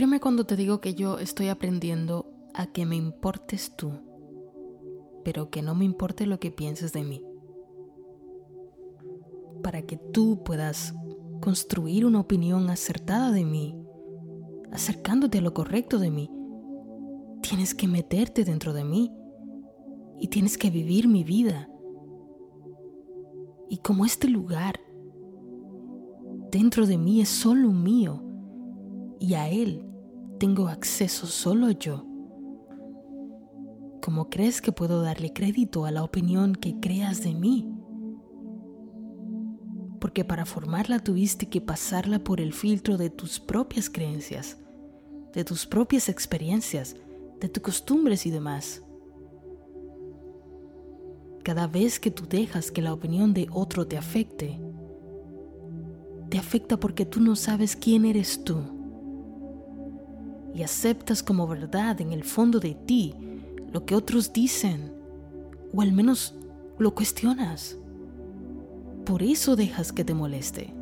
Créeme cuando te digo que yo estoy aprendiendo a que me importes tú, pero que no me importe lo que pienses de mí. Para que tú puedas construir una opinión acertada de mí, acercándote a lo correcto de mí, tienes que meterte dentro de mí y tienes que vivir mi vida. Y como este lugar dentro de mí es solo mío y a él tengo acceso solo yo, ¿cómo crees que puedo darle crédito a la opinión que creas de mí? Porque para formarla tuviste que pasarla por el filtro de tus propias creencias, de tus propias experiencias, de tus costumbres y demás. Cada vez que tú dejas que la opinión de otro te afecte, te afecta porque tú no sabes quién eres tú. Y aceptas como verdad en el fondo de ti lo que otros dicen, o al menos lo cuestionas. Por eso dejas que te moleste.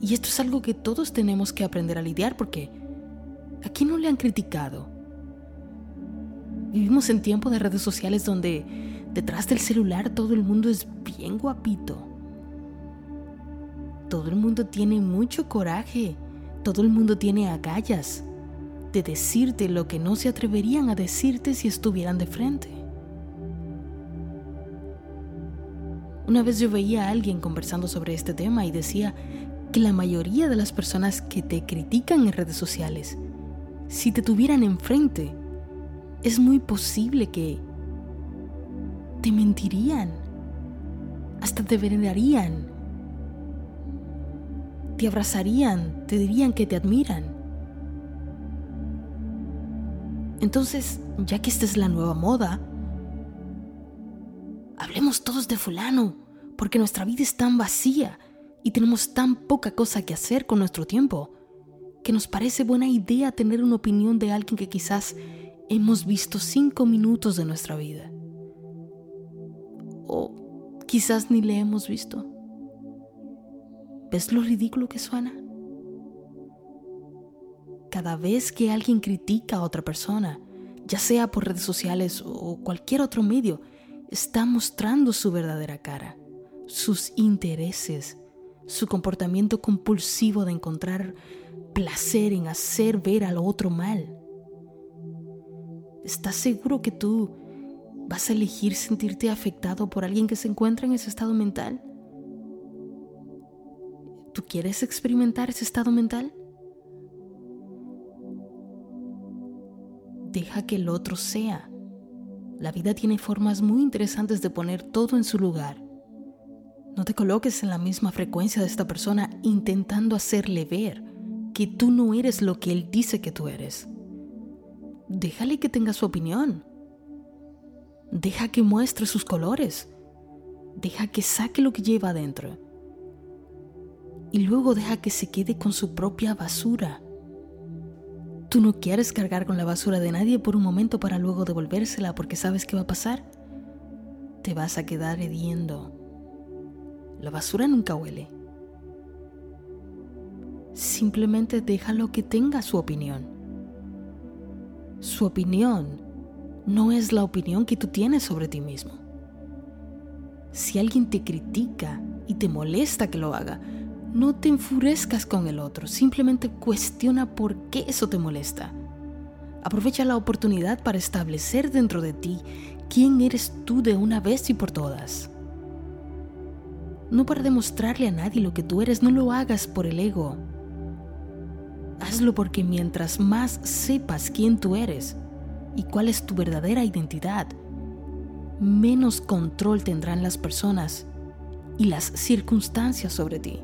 Y esto es algo que todos tenemos que aprender a lidiar porque ¿a quién no le han criticado? Vivimos en tiempo de redes sociales donde detrás del celular todo el mundo es bien guapito. Todo el mundo tiene mucho coraje. Todo el mundo tiene agallas de decirte lo que no se atreverían a decirte si estuvieran de frente. Una vez yo veía a alguien conversando sobre este tema y decía que la mayoría de las personas que te critican en redes sociales, si te tuvieran enfrente, es muy posible que te mentirían, hasta te venerarían, te abrazarían, te dirían que te admiran. Entonces, ya que esta es la nueva moda, hablemos todos de fulano, porque nuestra vida es tan vacía y tenemos tan poca cosa que hacer con nuestro tiempo, que nos parece buena idea tener una opinión de alguien que quizás hemos visto cinco minutos de nuestra vida. O quizás ni le hemos visto. ¿Ves lo ridículo que suena? Cada vez que alguien critica a otra persona, ya sea por redes sociales o cualquier otro medio, está mostrando su verdadera cara, sus intereses, su comportamiento compulsivo de encontrar placer en hacer ver al otro mal. ¿Estás seguro que tú vas a elegir sentirte afectado por alguien que se encuentra en ese estado mental? ¿Tú quieres experimentar ese estado mental? Deja que el otro sea. La vida tiene formas muy interesantes de poner todo en su lugar. No te coloques en la misma frecuencia de esta persona intentando hacerle ver que tú no eres lo que él dice que tú eres déjale que tenga su opinión. Deja que muestre sus colores. Deja que saque lo que lleva adentro. Y luego deja que se quede con su propia basura. Tú no quieres cargar con la basura de nadie por un momento para luego devolvérsela porque sabes qué va a pasar. Te vas a quedar hediendo. La basura nunca huele. Simplemente déjalo que tenga su opinión. Su opinión no es la opinión que tú tienes sobre ti mismo. Si alguien te critica y te molesta que lo haga, no te enfurezcas con el otro, simplemente cuestiona por qué eso te molesta. Aprovecha la oportunidad para establecer dentro de ti quién eres tú de una vez y por todas. No para demostrarle a nadie lo que tú eres, no lo hagas por el ego, Hazlo porque mientras más sepas quién tú eres y cuál es tu verdadera identidad, menos control tendrán las personas y las circunstancias sobre ti.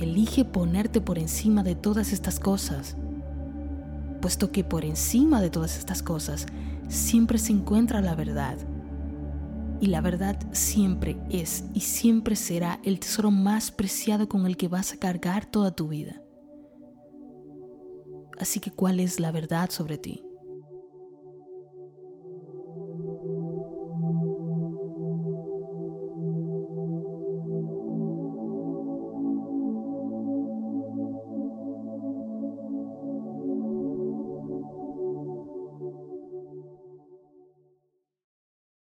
Elige ponerte por encima de todas estas cosas, puesto que por encima de todas estas cosas siempre se encuentra la verdad y la verdad siempre es y siempre será el tesoro más preciado con el que vas a cargar toda tu vida. Así que, ¿cuál es la verdad sobre ti?